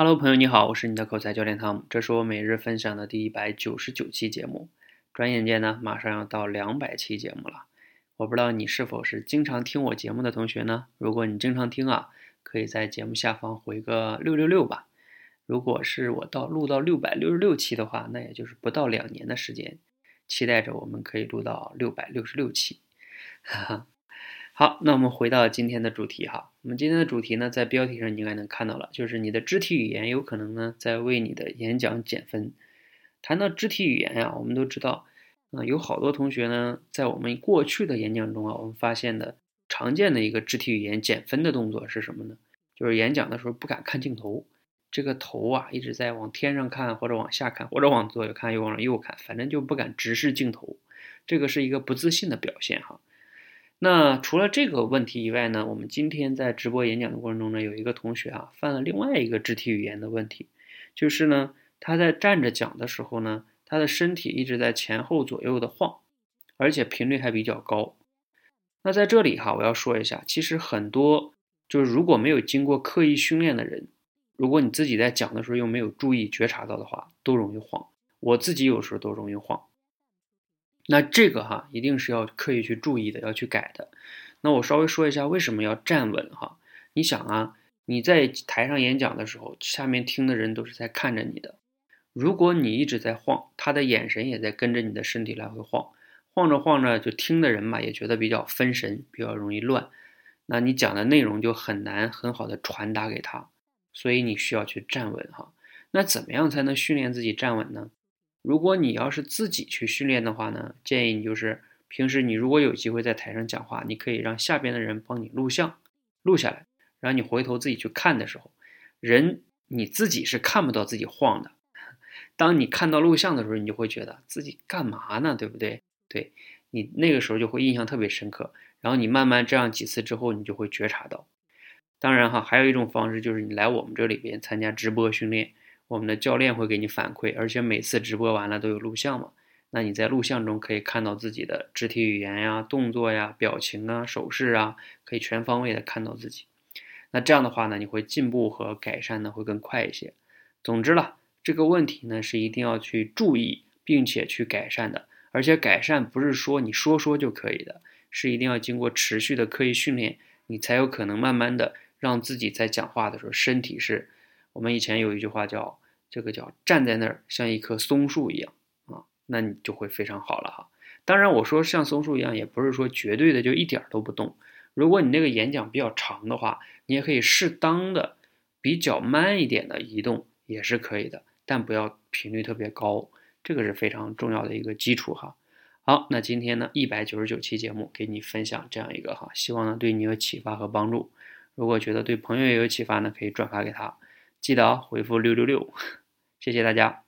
Hello，朋友你好，我是你的口才教练汤姆，这是我每日分享的第一百九十九期节目。转眼间呢，马上要到两百期节目了。我不知道你是否是经常听我节目的同学呢？如果你经常听啊，可以在节目下方回个六六六吧。如果是我到录到六百六十六期的话，那也就是不到两年的时间。期待着我们可以录到六百六十六期。哈哈。好，那我们回到今天的主题哈。我们今天的主题呢，在标题上你应该能看到了，就是你的肢体语言有可能呢在为你的演讲减分。谈到肢体语言呀，我们都知道，嗯，有好多同学呢，在我们过去的演讲中啊，我们发现的常见的一个肢体语言减分的动作是什么呢？就是演讲的时候不敢看镜头，这个头啊一直在往天上看，或者往下看，或者往左右看，又往右看，反正就不敢直视镜头，这个是一个不自信的表现哈。那除了这个问题以外呢，我们今天在直播演讲的过程中呢，有一个同学啊犯了另外一个肢体语言的问题，就是呢他在站着讲的时候呢，他的身体一直在前后左右的晃，而且频率还比较高。那在这里哈，我要说一下，其实很多就是如果没有经过刻意训练的人，如果你自己在讲的时候又没有注意觉察到的话，都容易晃。我自己有时候都容易晃。那这个哈一定是要刻意去注意的，要去改的。那我稍微说一下为什么要站稳哈。你想啊，你在台上演讲的时候，下面听的人都是在看着你的。如果你一直在晃，他的眼神也在跟着你的身体来回晃，晃着晃着，就听的人嘛也觉得比较分神，比较容易乱。那你讲的内容就很难很好的传达给他，所以你需要去站稳哈。那怎么样才能训练自己站稳呢？如果你要是自己去训练的话呢，建议你就是平时你如果有机会在台上讲话，你可以让下边的人帮你录像，录下来，然后你回头自己去看的时候，人你自己是看不到自己晃的。当你看到录像的时候，你就会觉得自己干嘛呢？对不对？对你那个时候就会印象特别深刻。然后你慢慢这样几次之后，你就会觉察到。当然哈，还有一种方式就是你来我们这里边参加直播训练。我们的教练会给你反馈，而且每次直播完了都有录像嘛？那你在录像中可以看到自己的肢体语言呀、动作呀、表情啊、手势啊，可以全方位的看到自己。那这样的话呢，你会进步和改善呢会更快一些。总之了，这个问题呢是一定要去注意，并且去改善的。而且改善不是说你说说就可以的，是一定要经过持续的刻意训练，你才有可能慢慢的让自己在讲话的时候身体是。我们以前有一句话叫“这个叫站在那儿像一棵松树一样啊”，那你就会非常好了哈。当然，我说像松树一样，也不是说绝对的就一点都不动。如果你那个演讲比较长的话，你也可以适当的比较慢一点的移动也是可以的，但不要频率特别高，这个是非常重要的一个基础哈。好，那今天呢一百九十九期节目给你分享这样一个哈，希望呢对你有启发和帮助。如果觉得对朋友也有启发呢，可以转发给他。记得，回复六六六，谢谢大家。